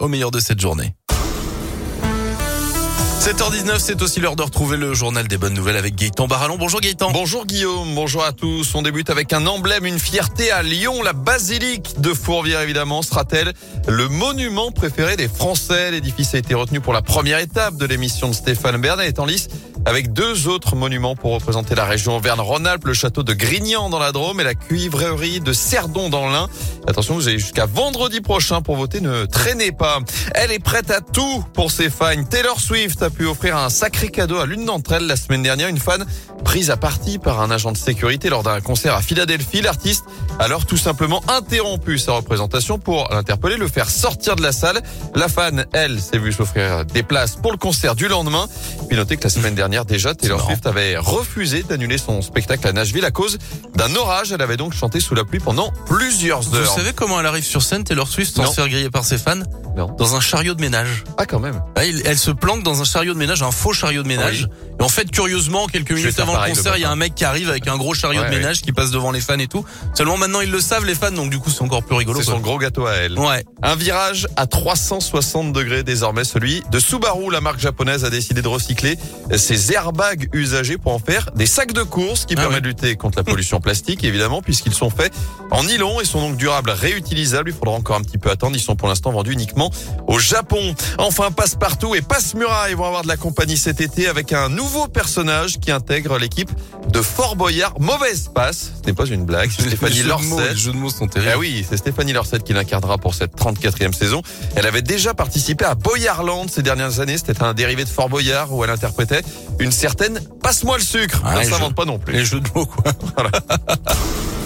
au meilleur de cette journée. 7h19, c'est aussi l'heure de retrouver le journal des bonnes nouvelles avec Gaëtan Barallon. Bonjour Gaëtan. Bonjour Guillaume, bonjour à tous. On débute avec un emblème, une fierté à Lyon. La basilique de Fourvière, évidemment, sera-t-elle le monument préféré des Français? L'édifice a été retenu pour la première étape de l'émission de Stéphane Bern. est en lice avec deux autres monuments pour représenter la région Auvergne-Rhône-Alpes, le château de Grignan dans la Drôme et la cuivrerie de Cerdon dans l'Ain. Attention, vous avez jusqu'à vendredi prochain pour voter, ne traînez pas. Elle est prête à tout pour ses fans. Taylor Swift a pu offrir un sacré cadeau à l'une d'entre elles la semaine dernière, une fan prise à partie par un agent de sécurité lors d'un concert à Philadelphie. L'artiste alors tout simplement interrompu sa représentation pour l'interpeller, le faire sortir de la salle. La fan, elle, s'est vue s'offrir des places pour le concert du lendemain. Puis notez que la semaine dernière, déjà, Taylor Swift avait refusé d'annuler son spectacle à Nashville à cause d'un orage. Elle avait donc chanté sous la pluie pendant plusieurs heures. Vous savez comment elle arrive sur scène, Taylor Swift, sans se faire griller par ses fans Non. Dans un chariot de ménage. Ah, quand même. Elle, se planque dans un chariot de ménage, un faux chariot de ménage. Et en fait, curieusement, quelques minutes avant le concert, il y a un mec qui arrive avec un gros chariot de ménage qui passe devant les fans et tout. Seulement maintenant, ils le savent, les fans, donc du coup, c'est encore plus rigolo. C'est son gros gâteau à elle. Ouais. Un virage à 360 degrés désormais, celui de Subaru. La marque japonaise a décidé de recycler ses airbags usagés pour en faire des sacs de course qui ah permettent de lutter contre la pollution plastique, évidemment, puisqu'ils sont faits en nylon et sont donc durables, réutilisables. Il faudra encore un petit peu attendre. Ils sont pour l'instant vendus uniquement au Japon. Enfin, Passe-Partout et Passe-Muraille vont avoir de la compagnie cet été avec un nouveau personnage qui intègre l'équipe de Fort Boyard. Mauvaise passe. Ce n'est pas une blague. Lorset. Les jeux de mots sont terribles. Ah oui, c'est Stéphanie Lorset qui l'incarnera pour cette 34e saison. Elle avait déjà participé à Boyardland ces dernières années. C'était un dérivé de Fort Boyard où elle interprétait une certaine Passe-moi le sucre. Ah, ça s'invente pas non plus. Les jeux de mots, quoi. Voilà.